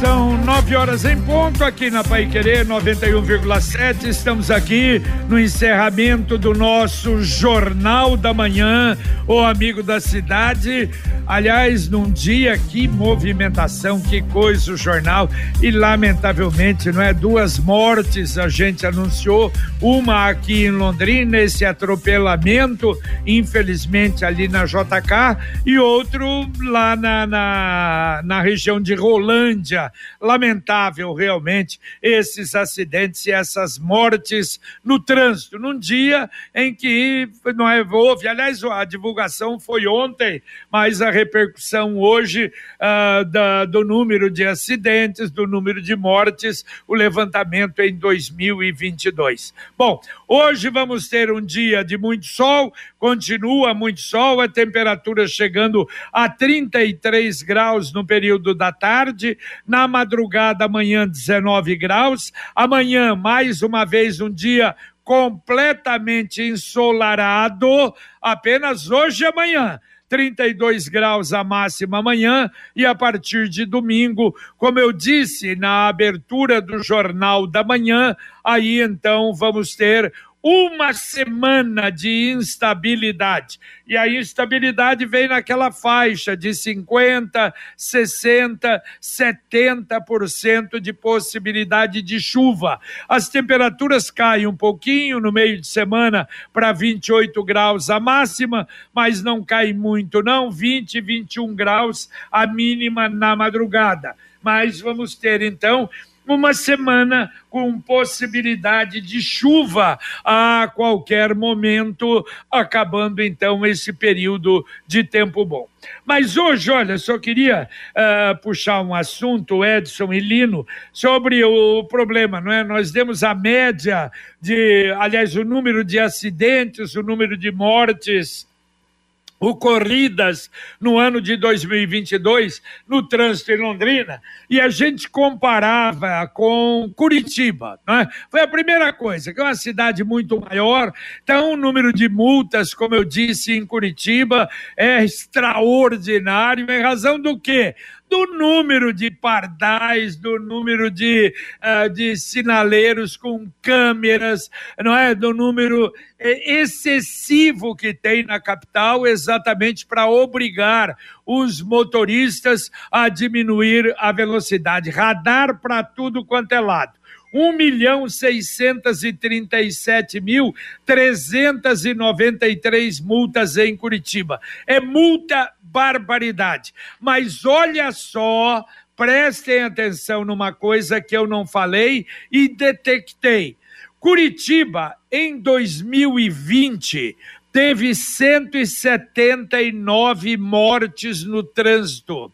São nove horas em ponto aqui na Pai Querer 91,7. Estamos aqui no encerramento do nosso Jornal da Manhã, o amigo da cidade. Aliás, num dia que movimentação, que coisa o jornal. E lamentavelmente, não é? Duas mortes a gente anunciou, uma aqui em Londrina, esse atropelamento, infelizmente ali na JK, e outro lá na, na, na região de Rolândia. Lamentável realmente esses acidentes e essas mortes no trânsito, num dia em que não é, houve, aliás, a divulgação foi ontem, mas a repercussão hoje uh, da, do número de acidentes, do número de mortes, o levantamento em 2022. Bom, hoje vamos ter um dia de muito sol, continua muito sol, a temperatura chegando a 33 graus no período da tarde, na madrugada amanhã 19 graus, amanhã mais uma vez um dia completamente ensolarado, apenas hoje e amanhã. 32 graus a máxima amanhã e a partir de domingo, como eu disse na abertura do Jornal da Manhã, aí então vamos ter uma semana de instabilidade. E a instabilidade vem naquela faixa de 50, 60, 70% de possibilidade de chuva. As temperaturas caem um pouquinho no meio de semana para 28 graus a máxima, mas não cai muito não, 20, 21 graus a mínima na madrugada. Mas vamos ter então uma semana com possibilidade de chuva a qualquer momento, acabando então esse período de tempo bom. Mas hoje, olha, só queria uh, puxar um assunto, Edson e Lino, sobre o problema, não é? Nós demos a média de, aliás, o número de acidentes, o número de mortes ocorridas no ano de 2022 no trânsito em Londrina e a gente comparava com Curitiba, né? Foi a primeira coisa, que é uma cidade muito maior, então o número de multas, como eu disse, em Curitiba é extraordinário, em razão do quê? Do número de pardais, do número de, uh, de sinaleiros com câmeras, não é? Do número eh, excessivo que tem na capital, exatamente para obrigar os motoristas a diminuir a velocidade. Radar para tudo quanto é lado. 1 milhão 637 mil 393 multas em Curitiba. É multa barbaridade. Mas olha só, prestem atenção numa coisa que eu não falei e detectei. Curitiba, em 2020, teve 179 mortes no trânsito.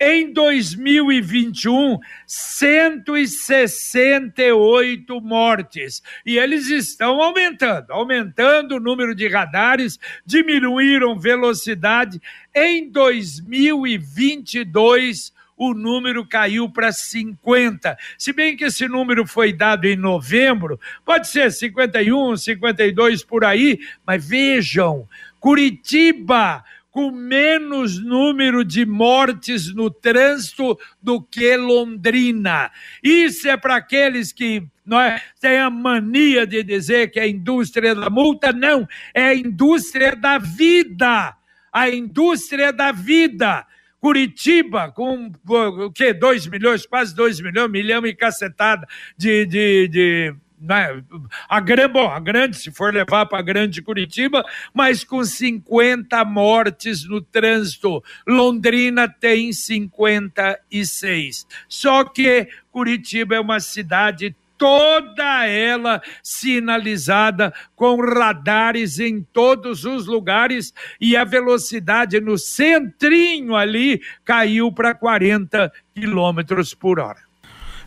Em 2021, 168 mortes. E eles estão aumentando, aumentando o número de radares, diminuíram velocidade. Em 2022, o número caiu para 50. Se bem que esse número foi dado em novembro, pode ser 51, 52 por aí, mas vejam, Curitiba com menos número de mortes no trânsito do que Londrina. Isso é para aqueles que não é, têm a mania de dizer que é a indústria da multa. Não, é a indústria da vida. A indústria da vida. Curitiba, com o quê? 2 milhões, quase 2 milhões, milhão e cacetada de, de, de né, a, grande, bom, a grande, se for levar para a grande Curitiba, mas com 50 mortes no trânsito. Londrina tem 56. Só que Curitiba é uma cidade toda ela sinalizada com radares em todos os lugares e a velocidade no centrinho ali caiu para 40 quilômetros por hora.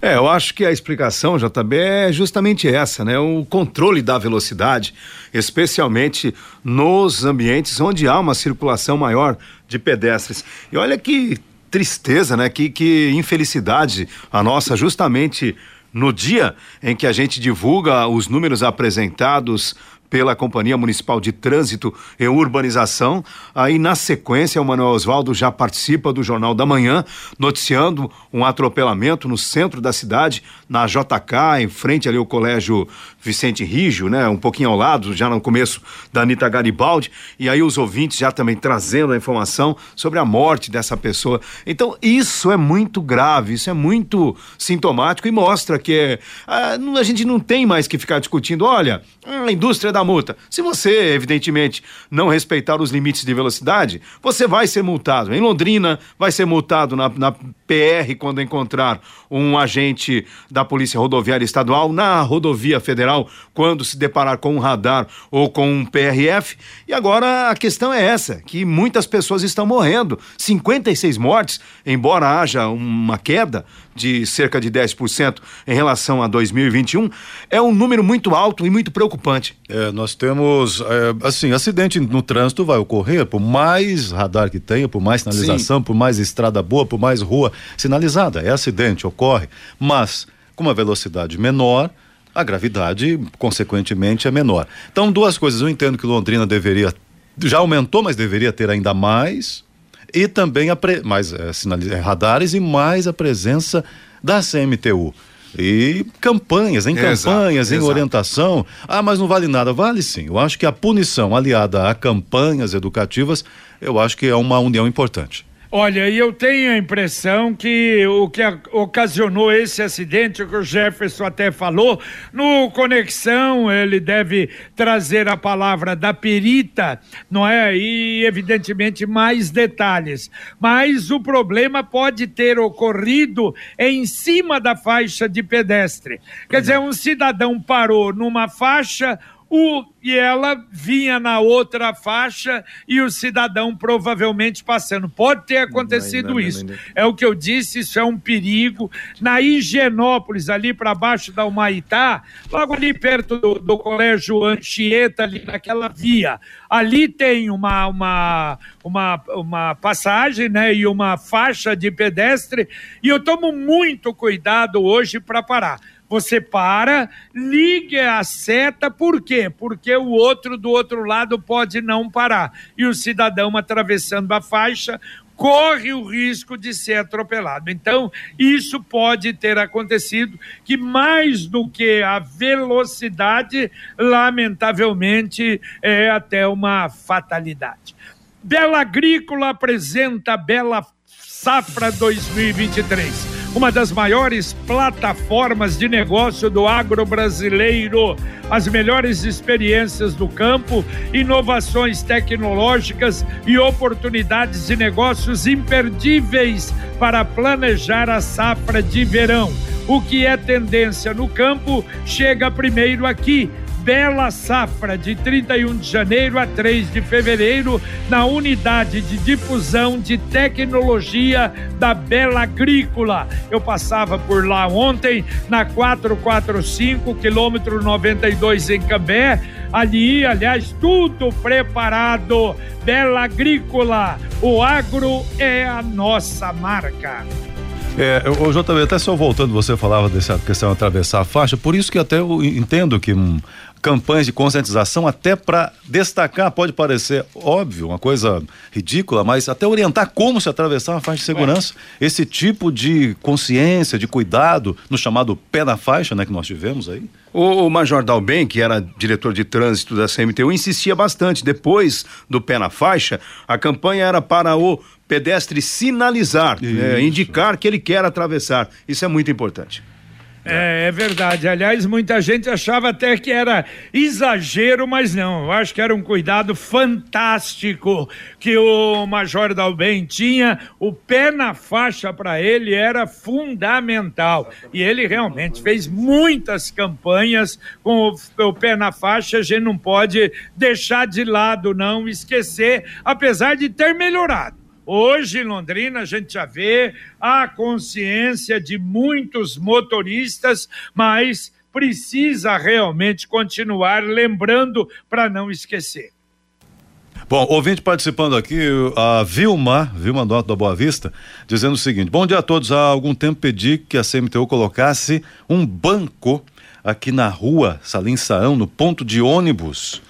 É, eu acho que a explicação, JB, é justamente essa, né? O controle da velocidade, especialmente nos ambientes onde há uma circulação maior de pedestres. E olha que tristeza, né? Que, que infelicidade a nossa, justamente no dia em que a gente divulga os números apresentados pela Companhia Municipal de Trânsito e Urbanização. Aí, na sequência, o Manuel Oswaldo já participa do Jornal da Manhã, noticiando um atropelamento no centro da cidade, na JK, em frente ali ao Colégio Vicente Rígio, né? Um pouquinho ao lado, já no começo da Anitta Garibaldi. E aí, os ouvintes já também trazendo a informação sobre a morte dessa pessoa. Então, isso é muito grave, isso é muito sintomático e mostra que a, ah, a gente não tem mais que ficar discutindo, olha, a indústria da multa. Se você, evidentemente, não respeitar os limites de velocidade, você vai ser multado. Em Londrina, vai ser multado na, na PR quando encontrar um agente da Polícia Rodoviária Estadual, na rodovia federal, quando se deparar com um radar ou com um PRF. E agora a questão é essa: que muitas pessoas estão morrendo. 56 mortes, embora haja uma queda de cerca de 10% em relação a 2021, é um número muito alto e muito preocupante. É, nós temos, é, assim, acidente no trânsito vai ocorrer, por mais radar que tenha, por mais sinalização, Sim. por mais estrada boa, por mais rua sinalizada, é acidente, ocorre, mas com uma velocidade menor, a gravidade, consequentemente, é menor. Então, duas coisas, eu entendo que Londrina deveria, já aumentou, mas deveria ter ainda mais, e também a pre, mais é, é, radares e mais a presença da CMTU. E campanhas, em campanhas, exato, em orientação. Ah, mas não vale nada. Vale sim. Eu acho que a punição aliada a campanhas educativas, eu acho que é uma união importante. Olha, e eu tenho a impressão que o que ocasionou esse acidente, que o Jefferson até falou, no Conexão ele deve trazer a palavra da perita, não é? E evidentemente mais detalhes. Mas o problema pode ter ocorrido em cima da faixa de pedestre. Quer dizer, um cidadão parou numa faixa o, e ela vinha na outra faixa e o cidadão provavelmente passando. Pode ter acontecido não, não, não, isso. É o que eu disse, isso é um perigo. Na Higienópolis, ali para baixo da Humaitá, logo ali perto do, do Colégio Anchieta, ali naquela via, ali tem uma, uma, uma, uma passagem né, e uma faixa de pedestre e eu tomo muito cuidado hoje para parar você para, ligue a seta, por quê? Porque o outro do outro lado pode não parar. E o cidadão atravessando a faixa corre o risco de ser atropelado. Então, isso pode ter acontecido, que mais do que a velocidade, lamentavelmente, é até uma fatalidade. Bela Agrícola apresenta Bela Safra 2023 uma das maiores plataformas de negócio do agro brasileiro. As melhores experiências do campo, inovações tecnológicas e oportunidades de negócios imperdíveis para planejar a safra de verão. O que é tendência no campo chega primeiro aqui Bela Safra, de 31 de janeiro a 3 de fevereiro, na unidade de difusão de tecnologia da Bela Agrícola. Eu passava por lá ontem, na 445, quilômetro 92 em Cambé. Ali, aliás, tudo preparado. Bela Agrícola, o agro é a nossa marca. É, o JB, até só voltando, você falava dessa questão de atravessar a faixa, por isso que até eu entendo que campanhas de conscientização até para destacar, pode parecer óbvio, uma coisa ridícula, mas até orientar como se atravessar uma faixa de segurança. É. Esse tipo de consciência, de cuidado, no chamado pé na faixa, né, que nós tivemos aí. O, o Major Dalben, que era diretor de trânsito da CMTU, insistia bastante. Depois do pé na faixa, a campanha era para o pedestre sinalizar, né, indicar que ele quer atravessar. Isso é muito importante. É, é verdade. Aliás, muita gente achava até que era exagero, mas não. Eu acho que era um cuidado fantástico que o Major Dalben tinha. O pé na faixa para ele era fundamental. E ele realmente fez muitas campanhas com o, o pé na faixa. A gente não pode deixar de lado, não, esquecer, apesar de ter melhorado. Hoje em Londrina a gente já vê a consciência de muitos motoristas, mas precisa realmente continuar lembrando para não esquecer. Bom, ouvinte participando aqui, a Vilma, Vilma Nota da Boa Vista, dizendo o seguinte: Bom dia a todos. Há algum tempo pedi que a CMTU colocasse um banco aqui na rua Salim Saão, no ponto de ônibus,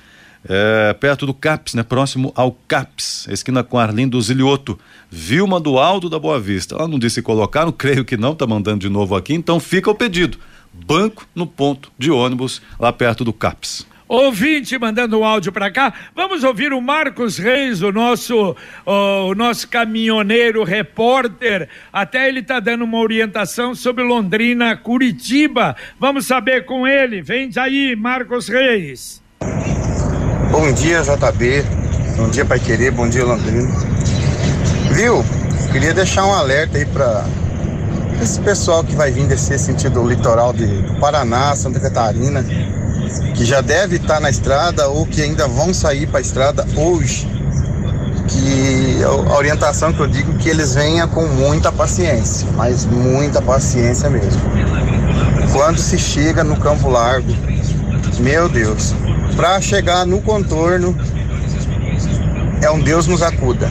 é, perto do CAPS, né? Próximo ao CAPS, esquina com Arlindo Zilioto. Vilma do Alto da Boa Vista. Ela não disse colocar, não creio que não, tá mandando de novo aqui, então fica o pedido. Banco no ponto de ônibus, lá perto do CAPS. Ouvinte mandando um áudio para cá. Vamos ouvir o Marcos Reis, o nosso, o nosso caminhoneiro repórter. Até ele está dando uma orientação sobre Londrina, Curitiba. Vamos saber com ele. Vem aí, Marcos Reis. Bom dia, JB. Bom dia, Pai Querer. Bom dia, Londrina. Viu? Queria deixar um alerta aí para esse pessoal que vai vir descer sentido litoral de, do Paraná, Santa Catarina que já deve estar na estrada ou que ainda vão sair para a estrada hoje, que a orientação que eu digo que eles venham com muita paciência, mas muita paciência mesmo. Quando se chega no Campo Largo, meu Deus, para chegar no contorno é um Deus nos acuda.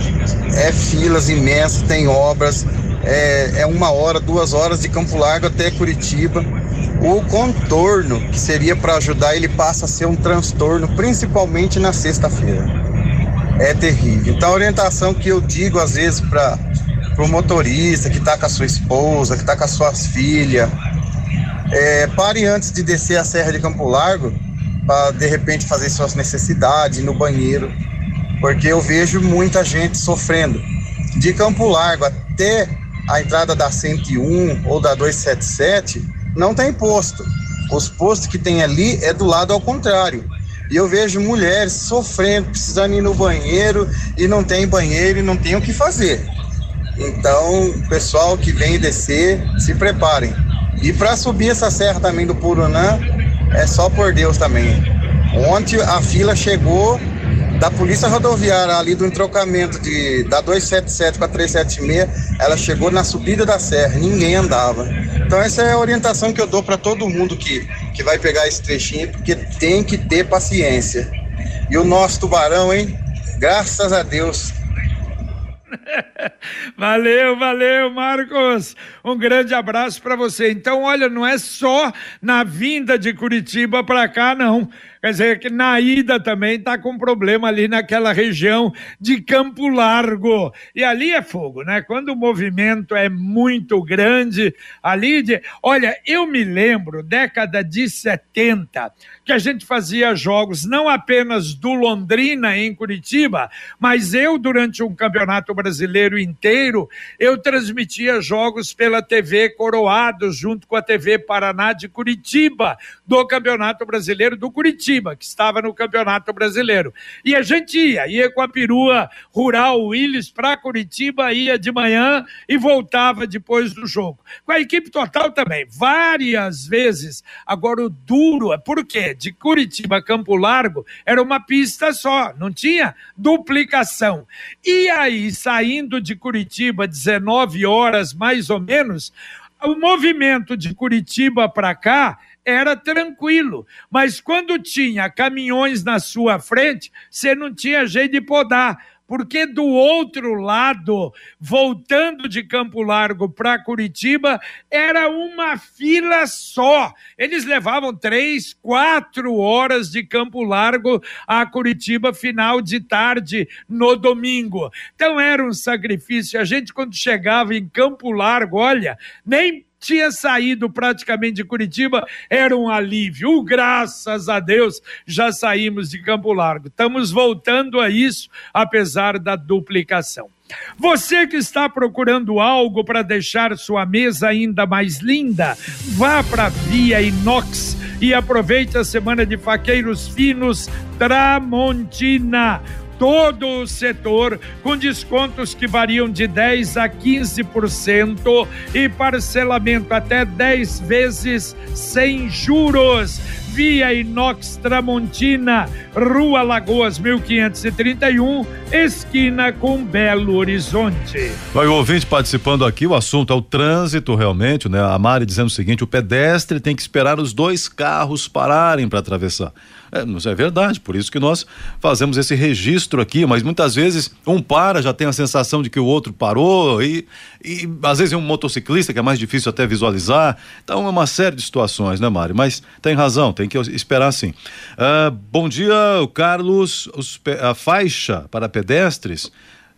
É filas imensas, tem obras, é, é uma hora, duas horas de Campo Largo até Curitiba o contorno, que seria para ajudar, ele passa a ser um transtorno, principalmente na sexta-feira. É terrível. Então, a orientação que eu digo às vezes para o motorista que está com a sua esposa, que está com as suas filhas, é, pare antes de descer a Serra de Campo Largo para de repente fazer suas necessidades no banheiro, porque eu vejo muita gente sofrendo. De Campo Largo até a entrada da 101 ou da 277, não tem posto. Os postos que tem ali é do lado ao contrário. E eu vejo mulheres sofrendo, precisando ir no banheiro e não tem banheiro e não tem o que fazer. Então, pessoal que vem descer, se preparem. E para subir essa serra também do Purunã, é só por Deus também. Ontem a fila chegou da Polícia Rodoviária ali do entrocamento de, da 277 para 376, ela chegou na subida da serra, ninguém andava. Então essa é a orientação que eu dou para todo mundo que, que vai pegar esse trechinho, porque tem que ter paciência. E o nosso tubarão, hein? Graças a Deus, valeu, valeu, Marcos. Um grande abraço para você. Então, olha, não é só na vinda de Curitiba para cá, não. Quer dizer que na ida também está com problema ali naquela região de Campo Largo. E ali é fogo, né? Quando o movimento é muito grande, ali de. Olha, eu me lembro, década de 70, que a gente fazia jogos não apenas do Londrina em Curitiba, mas eu, durante um campeonato brasileiro inteiro, eu transmitia jogos pela TV Coroado, junto com a TV Paraná de Curitiba, do Campeonato Brasileiro do Curitiba. Que estava no Campeonato Brasileiro. E a gente ia, ia com a perua rural Willis para Curitiba, ia de manhã e voltava depois do jogo. Com a equipe total também, várias vezes. Agora, o duro é porque de Curitiba a Campo Largo era uma pista só, não tinha duplicação. E aí, saindo de Curitiba, 19 horas mais ou menos, o movimento de Curitiba para cá era tranquilo. Mas quando tinha caminhões na sua frente, você não tinha jeito de podar. Porque do outro lado, voltando de Campo Largo para Curitiba, era uma fila só. Eles levavam três, quatro horas de Campo Largo a Curitiba, final de tarde, no domingo. Então era um sacrifício. A gente, quando chegava em Campo Largo, olha, nem tinha saído praticamente de Curitiba, era um alívio. Uh, graças a Deus, já saímos de Campo Largo. Estamos voltando a isso, apesar da duplicação. Você que está procurando algo para deixar sua mesa ainda mais linda, vá para Via Inox e aproveite a semana de faqueiros finos Tramontina todo o setor, com descontos que variam de 10 a 15% e parcelamento até 10 vezes sem juros. Via Inox Tramontina, Rua Lagoas 1531, esquina com Belo Horizonte. Vai o ouvinte participando aqui, o assunto é o trânsito realmente, né? A Mari dizendo o seguinte: o pedestre tem que esperar os dois carros pararem para atravessar. É, isso é verdade, por isso que nós fazemos esse registro aqui, mas muitas vezes um para, já tem a sensação de que o outro parou, e, e às vezes é um motociclista que é mais difícil até visualizar. Então é uma série de situações, né, Mari? Mas tem razão, tem que esperar sim. Uh, bom dia, Carlos. Os, a faixa para pedestres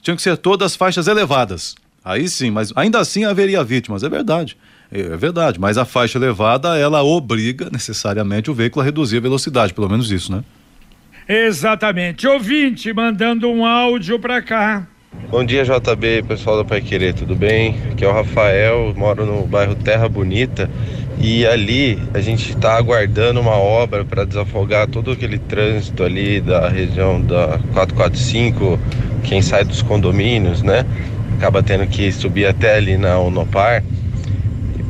tinham que ser todas faixas elevadas. Aí sim, mas ainda assim haveria vítimas, é verdade. É verdade, mas a faixa elevada, ela obriga necessariamente o veículo a reduzir a velocidade, pelo menos isso, né? Exatamente. Ouvinte mandando um áudio para cá. Bom dia, JB, pessoal da Pai Querer, tudo bem? Aqui é o Rafael, moro no bairro Terra Bonita e ali a gente está aguardando uma obra para desafogar todo aquele trânsito ali da região da 445, quem sai dos condomínios, né? Acaba tendo que subir até ali na Unopar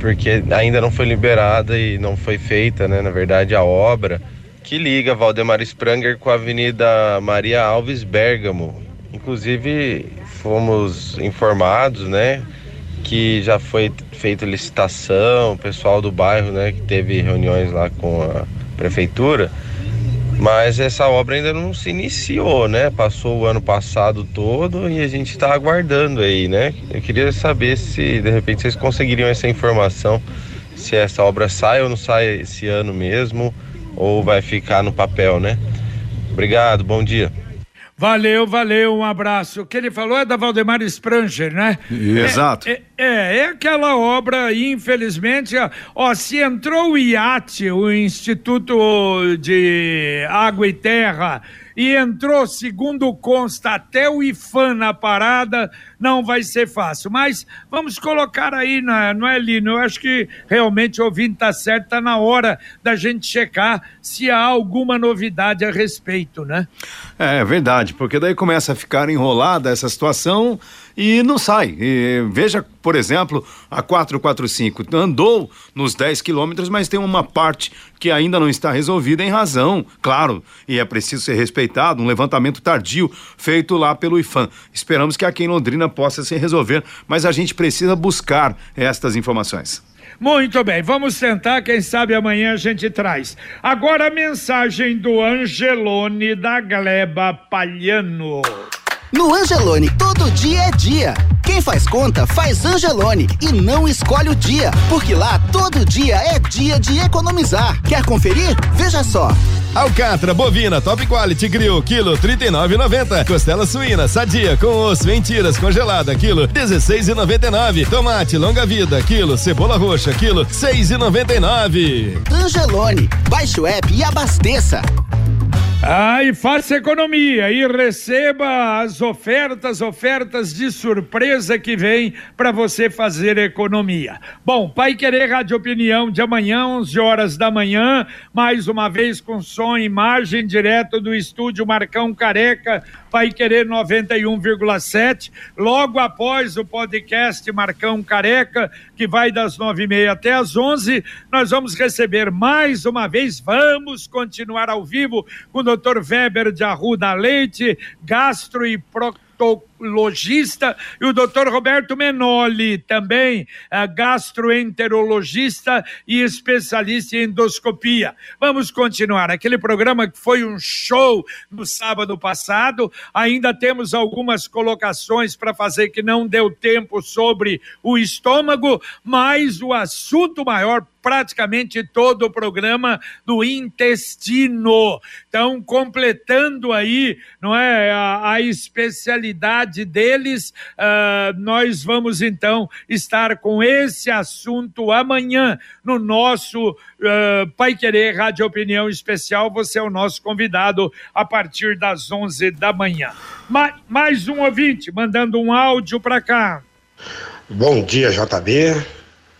porque ainda não foi liberada e não foi feita, né, na verdade, a obra que liga Valdemar Spranger com a Avenida Maria Alves Bergamo. Inclusive, fomos informados, né, que já foi feita licitação, o pessoal do bairro, né, que teve reuniões lá com a prefeitura mas essa obra ainda não se iniciou, né? Passou o ano passado todo e a gente está aguardando aí, né? Eu queria saber se de repente vocês conseguiriam essa informação, se essa obra sai ou não sai esse ano mesmo, ou vai ficar no papel, né? Obrigado, bom dia. Valeu, valeu, um abraço. O que ele falou é da Valdemar Spranger, né? Exato. É, é, é, aquela obra, infelizmente, ó, se entrou o IAT, o Instituto de Água e Terra, e entrou, segundo consta, até o IFAM na parada, não vai ser fácil. Mas vamos colocar aí, na, não é, Lino? Eu acho que realmente o ouvinte está certo, está na hora da gente checar se há alguma novidade a respeito, né? É, é verdade, porque daí começa a ficar enrolada essa situação e não sai. E veja, por exemplo, a 445 andou nos 10 quilômetros, mas tem uma parte que ainda não está resolvida em razão, claro, e é preciso ser respeitado, um levantamento tardio feito lá pelo IFAM. Esperamos que aqui em Londrina possa se resolver, mas a gente precisa buscar estas informações. Muito bem, vamos tentar, quem sabe amanhã a gente traz. Agora a mensagem do Angelone da Gleba Palhano. No Angelone, todo dia é dia. Quem faz conta, faz Angelone e não escolhe o dia, porque lá todo dia é dia de economizar. Quer conferir? Veja só. Alcatra bovina Top Quality Grill, quilo 39,90. Costela suína sadia com osso em tiras congelada, quilo 16,99. Tomate longa vida, quilo. Cebola roxa, quilo 6,99. Angelone, baixe o app e abasteça. Ah, e faça economia e receba as ofertas, ofertas de surpresa que vem para você fazer economia. Bom, Pai Querer Rádio Opinião de amanhã, 11 horas da manhã, mais uma vez com som e imagem direto do estúdio Marcão Careca, Pai Querer 91,7. Logo após o podcast Marcão Careca, que vai das nove e meia até as onze, nós vamos receber mais uma vez, vamos continuar ao vivo com o Dr. Weber de Arruda Leite, gastro e proctologista logista, e o doutor Roberto Menoli, também gastroenterologista e especialista em endoscopia. Vamos continuar. Aquele programa que foi um show no sábado passado, ainda temos algumas colocações para fazer que não deu tempo sobre o estômago, mas o assunto maior praticamente todo o programa do intestino. Então, completando aí, não é, a, a especialidade deles. Uh, nós vamos então estar com esse assunto amanhã no nosso uh, Pai Querer Rádio Opinião Especial. Você é o nosso convidado a partir das 11 da manhã. Ma mais um ouvinte mandando um áudio para cá. Bom dia, JB.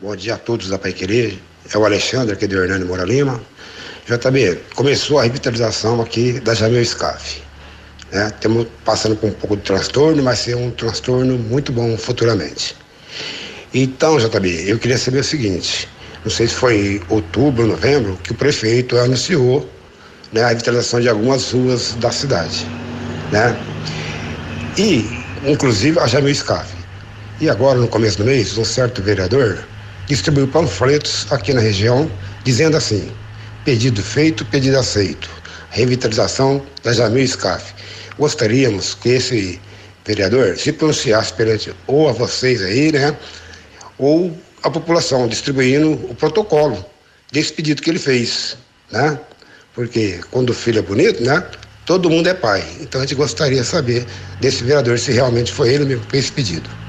Bom dia a todos da Pai Querer. É o Alexandre aqui do Hernando Moura Lima. JB, começou a revitalização aqui da Jamil Scaf. Né? Estamos passando por um pouco de transtorno, mas ser um transtorno muito bom futuramente. Então, JB, eu queria saber o seguinte: não sei se foi outubro, novembro, que o prefeito anunciou né, a revitalização de algumas ruas da cidade. Né? E, inclusive, a Jamil Scaff. E agora, no começo do mês, um certo vereador distribuiu panfletos aqui na região, dizendo assim: pedido feito, pedido aceito. Revitalização da Jamil Scaff. Gostaríamos que esse vereador se pronunciasse perante ou a vocês aí, né? Ou a população, distribuindo o protocolo desse pedido que ele fez, né? Porque quando o filho é bonito, né? Todo mundo é pai. Então a gente gostaria de saber desse vereador se realmente foi ele mesmo que fez esse pedido.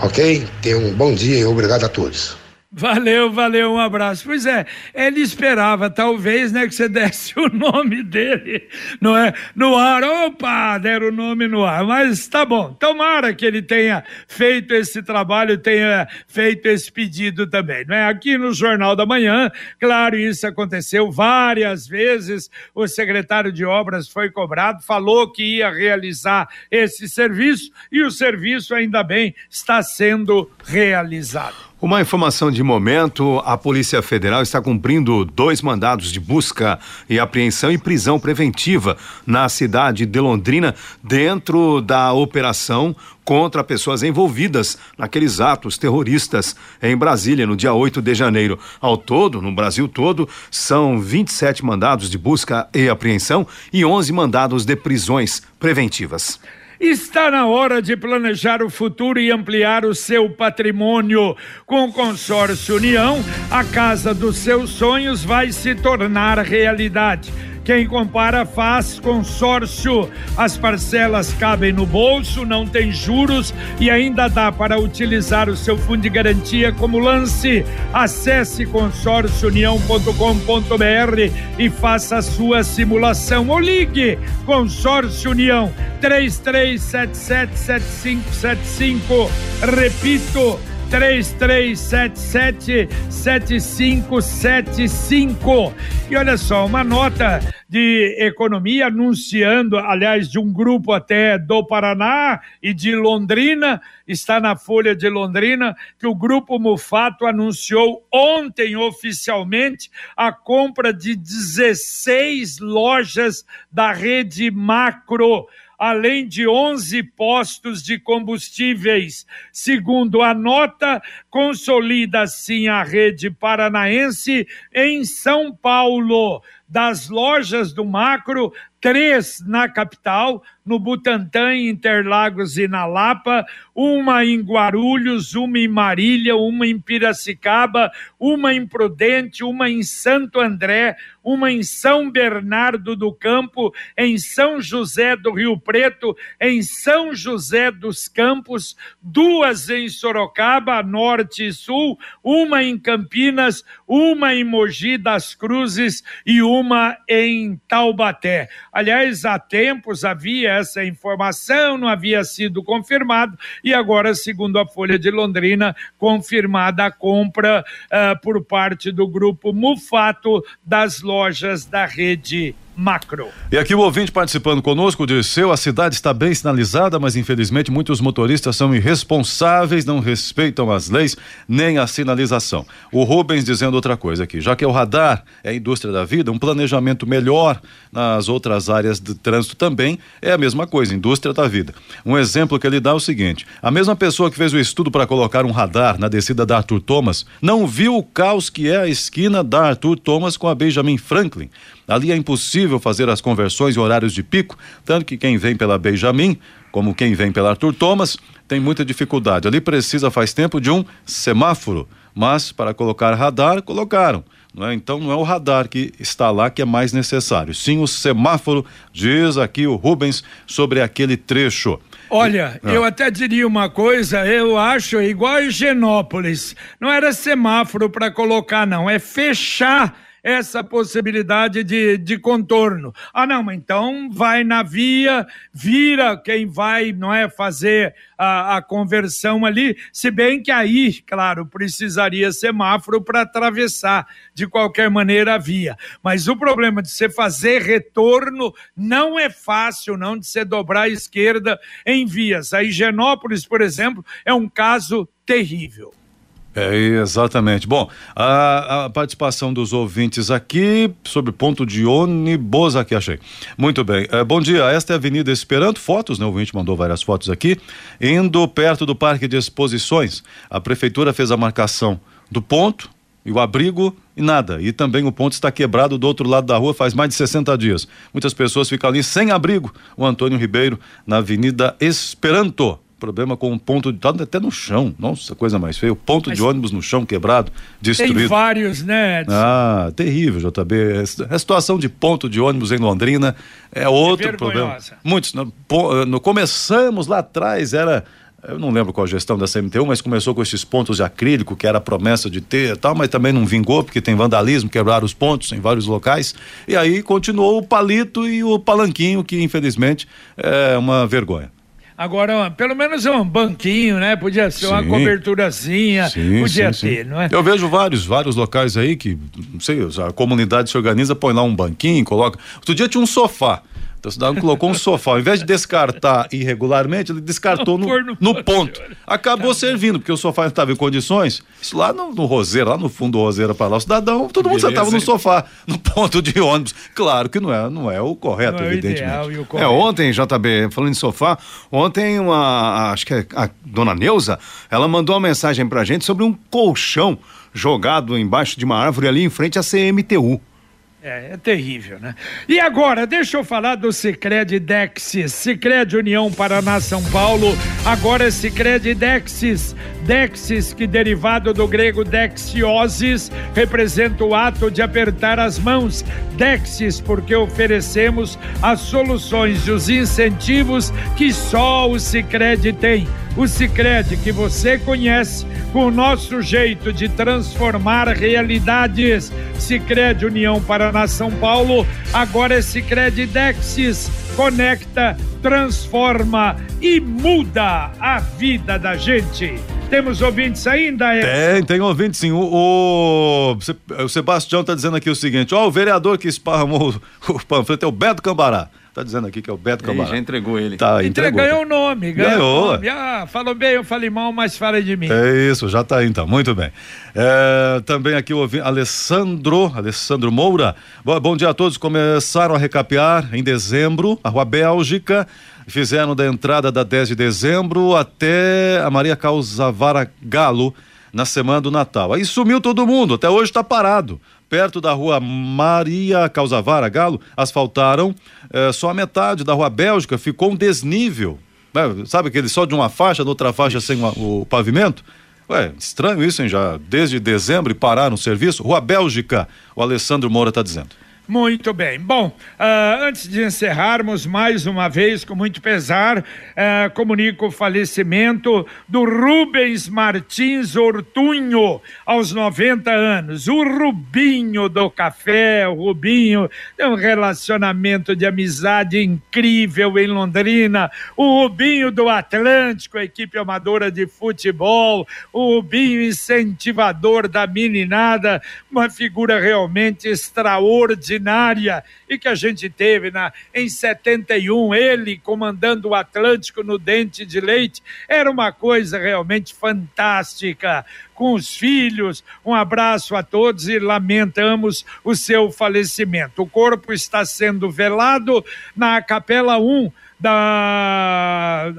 Ok? Tenham um bom dia e obrigado a todos. Valeu, valeu, um abraço. Pois é, ele esperava, talvez, né, que você desse o nome dele, não é? No ar, opa, deram o nome no ar, mas tá bom. Tomara que ele tenha feito esse trabalho, tenha feito esse pedido também, não é? Aqui no Jornal da Manhã, claro, isso aconteceu várias vezes. O secretário de Obras foi cobrado, falou que ia realizar esse serviço e o serviço, ainda bem, está sendo realizado. Uma informação de momento: a Polícia Federal está cumprindo dois mandados de busca e apreensão e prisão preventiva na cidade de Londrina, dentro da operação contra pessoas envolvidas naqueles atos terroristas em Brasília, no dia 8 de janeiro. Ao todo, no Brasil todo, são 27 mandados de busca e apreensão e 11 mandados de prisões preventivas. Está na hora de planejar o futuro e ampliar o seu patrimônio. Com o consórcio União, a casa dos seus sonhos vai se tornar realidade. Quem compara faz consórcio. As parcelas cabem no bolso, não tem juros e ainda dá para utilizar o seu fundo de garantia como lance. Acesse consórciounião.com.br e faça a sua simulação ou ligue Consórcio União 33777575. Repito, 33777575. E olha só, uma nota de economia anunciando, aliás, de um grupo até do Paraná e de Londrina, está na Folha de Londrina, que o grupo Mufato anunciou ontem oficialmente a compra de 16 lojas da rede Macro além de 11 postos de combustíveis. Segundo a nota, consolida assim a rede paranaense em São Paulo. Das lojas do macro, três na capital, no Butantã, em Interlagos e na Lapa, uma em Guarulhos, uma em Marília, uma em Piracicaba, uma em Prudente, uma em Santo André, uma em São Bernardo do Campo, em São José do Rio Preto, em São José dos Campos, duas em Sorocaba, Norte e Sul, uma em Campinas, uma em Mogi das Cruzes e uma em Taubaté. Aliás, há tempos havia essa informação, não havia sido confirmado, e agora, segundo a Folha de Londrina, confirmada a compra uh, por parte do grupo Mufato das lojas da rede macro. E aqui o ouvinte participando conosco disse: a cidade está bem sinalizada, mas infelizmente muitos motoristas são irresponsáveis, não respeitam as leis nem a sinalização. O Rubens dizendo outra coisa aqui, já que o radar é a indústria da vida, um planejamento melhor nas outras áreas de trânsito também é a mesma coisa, indústria da vida. Um exemplo que ele dá é o seguinte: a mesma pessoa que fez o estudo para colocar um radar na descida da Arthur Thomas não viu o caos que é a esquina da Arthur Thomas com a Benjamin Franklin. Ali é impossível fazer as conversões em horários de pico, tanto que quem vem pela Benjamin, como quem vem pela Arthur Thomas, tem muita dificuldade. Ali precisa faz tempo de um semáforo, mas para colocar radar, colocaram. Não é? Então não é o radar que está lá que é mais necessário, sim o semáforo, diz aqui o Rubens sobre aquele trecho. Olha, ah. eu até diria uma coisa, eu acho igual a Higienópolis. Não era semáforo para colocar, não, é fechar essa possibilidade de, de contorno. Ah, não, então vai na via, vira quem vai, não é, fazer a, a conversão ali, se bem que aí, claro, precisaria semáforo para atravessar de qualquer maneira a via. Mas o problema de você fazer retorno não é fácil, não, de você dobrar a esquerda em vias. A Higienópolis, por exemplo, é um caso terrível. É, exatamente. Bom, a, a, participação dos ouvintes aqui sobre ponto de ônibus aqui, achei. Muito bem. É, bom dia, esta é a Avenida Esperanto, fotos, né? O ouvinte mandou várias fotos aqui. Indo perto do Parque de Exposições, a prefeitura fez a marcação do ponto, e o abrigo e nada. E também o ponto está quebrado do outro lado da rua faz mais de 60 dias. Muitas pessoas ficam ali sem abrigo. O Antônio Ribeiro, na Avenida Esperanto problema com um ponto de. Tá até no chão. Nossa, coisa mais feia. O ponto Mas de ônibus no chão quebrado, destruído. Tem vários, né? Edson? Ah, terrível, JB. A situação de ponto de ônibus em Londrina é outro é problema. Muitos. No, no, começamos lá atrás, era. Eu não lembro qual a gestão da CMTU, mas começou com esses pontos de acrílico, que era a promessa de ter tal, mas também não vingou, porque tem vandalismo, quebraram os pontos em vários locais. E aí continuou o palito e o palanquinho, que infelizmente é uma vergonha. Agora, pelo menos é um banquinho, né? Podia ser sim. uma coberturazinha, sim, podia sim, ter, não é? Eu vejo vários, vários locais aí que, não sei, a comunidade se organiza, põe lá um banquinho, coloca. Outro dia tinha um sofá. Então o cidadão colocou um sofá. Ao invés de descartar irregularmente, ele descartou no, no, ponto. Acabou tá servindo, porque o sofá não estava em condições. Isso lá no, no Roseira, lá no fundo do Roseira para lá, o cidadão, todo mundo estava no sofá, no ponto de ônibus. Claro que não é, não é o correto, é evidentemente. O correto. É, ontem, JB, falando em sofá, ontem uma, acho que é a dona Neuza, ela mandou uma mensagem pra gente sobre um colchão jogado embaixo de uma árvore ali em frente à CMTU. É, é terrível, né? E agora, deixa eu falar do Cicred Dexis. Cicred União Paraná São Paulo, agora é Cicred Dexis. Dexis, que derivado do grego dexiosis, representa o ato de apertar as mãos. Dexis, porque oferecemos as soluções e os incentivos que só o Cicred tem o Sicredi que você conhece, com o nosso jeito de transformar realidades. Sicredi União Paraná São Paulo, agora é Sicredi Dexis. Conecta, transforma e muda a vida da gente. Temos ouvintes ainda? É? Tem, tem ouvintes sim. O, o, o Sebastião está dizendo aqui o seguinte: ó, o vereador que esparramou o panfleto é o Beto Cambará. Tá dizendo aqui que é o Beto Camargo. já entregou ele. Tá, entregou. Ganhou o nome, ganhou. ganhou. Nome. Ah, falou bem, eu falei mal, mas fala de mim. É isso, já tá aí então, muito bem. É, também aqui o Alessandro, Alessandro Moura. Bom, bom dia a todos. Começaram a recapear em dezembro, a Rua Bélgica. Fizeram da entrada da 10 de dezembro até a Maria Causavara Galo na semana do Natal. Aí sumiu todo mundo, até hoje está parado perto da rua Maria Causavara Galo, asfaltaram eh, só a metade da rua Bélgica, ficou um desnível. Né? Sabe aquele só de uma faixa, da outra faixa sem uma, o pavimento? Ué, estranho isso, hein? Já desde dezembro e pararam o serviço. Rua Bélgica, o Alessandro Moura está dizendo. Muito bem. Bom, uh, antes de encerrarmos, mais uma vez, com muito pesar, uh, comunico o falecimento do Rubens Martins Ortunho, aos 90 anos. O Rubinho do café, o Rubinho tem um relacionamento de amizade incrível em Londrina. O Rubinho do Atlântico, a equipe amadora de futebol. O Rubinho incentivador da meninada, uma figura realmente extraordinária extraordinária e que a gente teve na, em 71, ele comandando o Atlântico no Dente de Leite, era uma coisa realmente fantástica. Com os filhos, um abraço a todos e lamentamos o seu falecimento. O corpo está sendo velado na Capela 1 da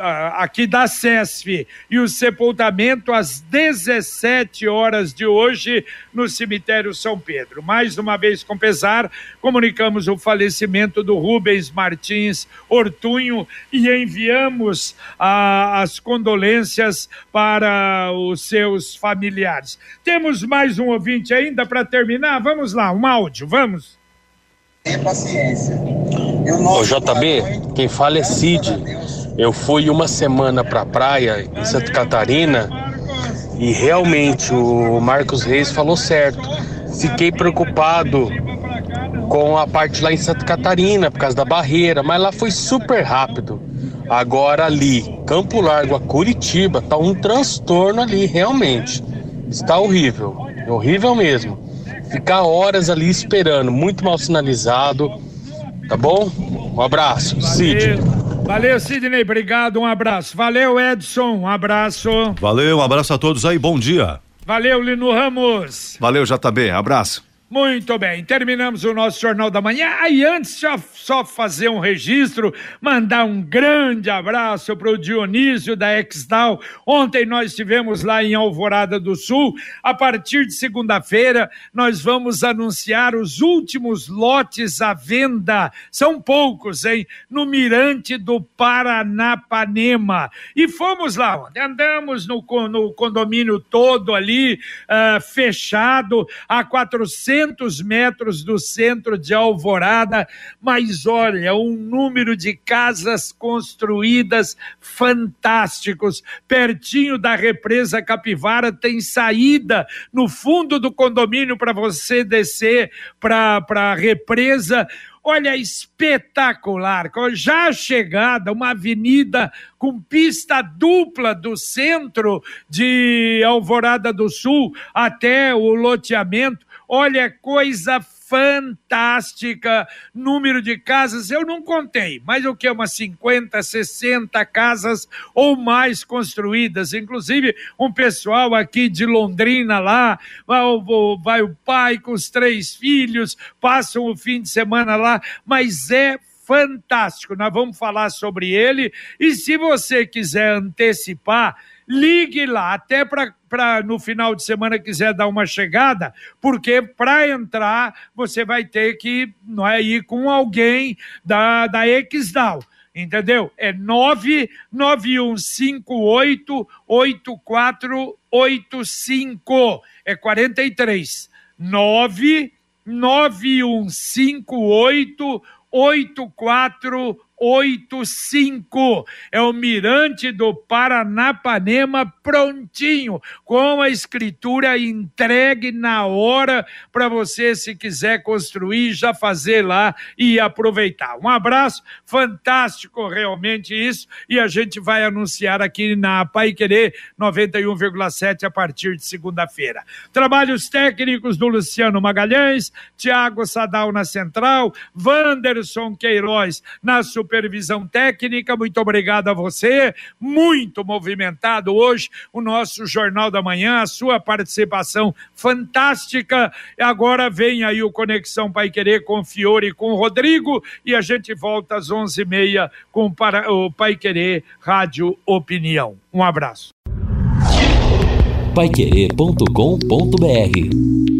aqui da CESF e o sepultamento às 17 horas de hoje no cemitério São Pedro. Mais uma vez, com pesar, comunicamos o falecimento do Rubens Martins Ortunho e enviamos ah, as condolências para os seus familiares. Temos mais um ouvinte ainda para terminar? Vamos lá, um áudio, vamos. Tenha paciência. Ô JB, quem fala é Cid. Eu fui uma semana para a praia em Santa Catarina e realmente o Marcos Reis falou certo. Fiquei preocupado com a parte lá em Santa Catarina por causa da barreira, mas lá foi super rápido. Agora ali, Campo Largo a Curitiba, tá um transtorno ali, realmente. Está horrível, horrível mesmo. Ficar horas ali esperando, muito mal sinalizado. Tá bom? Um abraço, Cid. Valeu, Sidney, obrigado, um abraço. Valeu, Edson, um abraço. Valeu, um abraço a todos aí, bom dia. Valeu, Lino Ramos. Valeu, JB, abraço. Muito bem, terminamos o nosso Jornal da Manhã. Aí antes, só, só fazer um registro, mandar um grande abraço para o Dionísio da Exdal. Ontem nós estivemos lá em Alvorada do Sul. A partir de segunda-feira, nós vamos anunciar os últimos lotes à venda. São poucos, hein? No Mirante do Paranapanema. E fomos lá, andamos no, no condomínio todo ali, uh, fechado, a 400 200 metros do centro de Alvorada, mas olha, um número de casas construídas fantásticos. Pertinho da represa Capivara tem saída no fundo do condomínio para você descer para a represa. Olha, espetacular. Já chegada, uma avenida com pista dupla do centro de Alvorada do Sul até o loteamento Olha, coisa fantástica. Número de casas, eu não contei, mas o que? Umas 50, 60 casas ou mais construídas. Inclusive, um pessoal aqui de Londrina lá, vai, vai o pai com os três filhos, passam o fim de semana lá, mas é fantástico. Nós vamos falar sobre ele. E se você quiser antecipar, ligue lá, até para no final de semana quiser dar uma chegada, porque para entrar você vai ter que não é, ir com alguém da, da Exdal entendeu? É 99158 8485. É 43. 99158 8485. 85. É o Mirante do Paranapanema prontinho, com a escritura entregue na hora para você, se quiser construir, já fazer lá e aproveitar. Um abraço, fantástico realmente isso, e a gente vai anunciar aqui na Pai Querer 91,7 a partir de segunda-feira. Trabalhos técnicos do Luciano Magalhães, Tiago Sadal na central, Wanderson Queiroz na super supervisão técnica. Muito obrigado a você. Muito movimentado hoje o nosso Jornal da Manhã, a sua participação fantástica. Agora vem aí o Conexão Pai Querer com o Fiore e com o Rodrigo e a gente volta às onze e meia com o Pai Querer Rádio Opinião. Um abraço. Paiquerê.com.br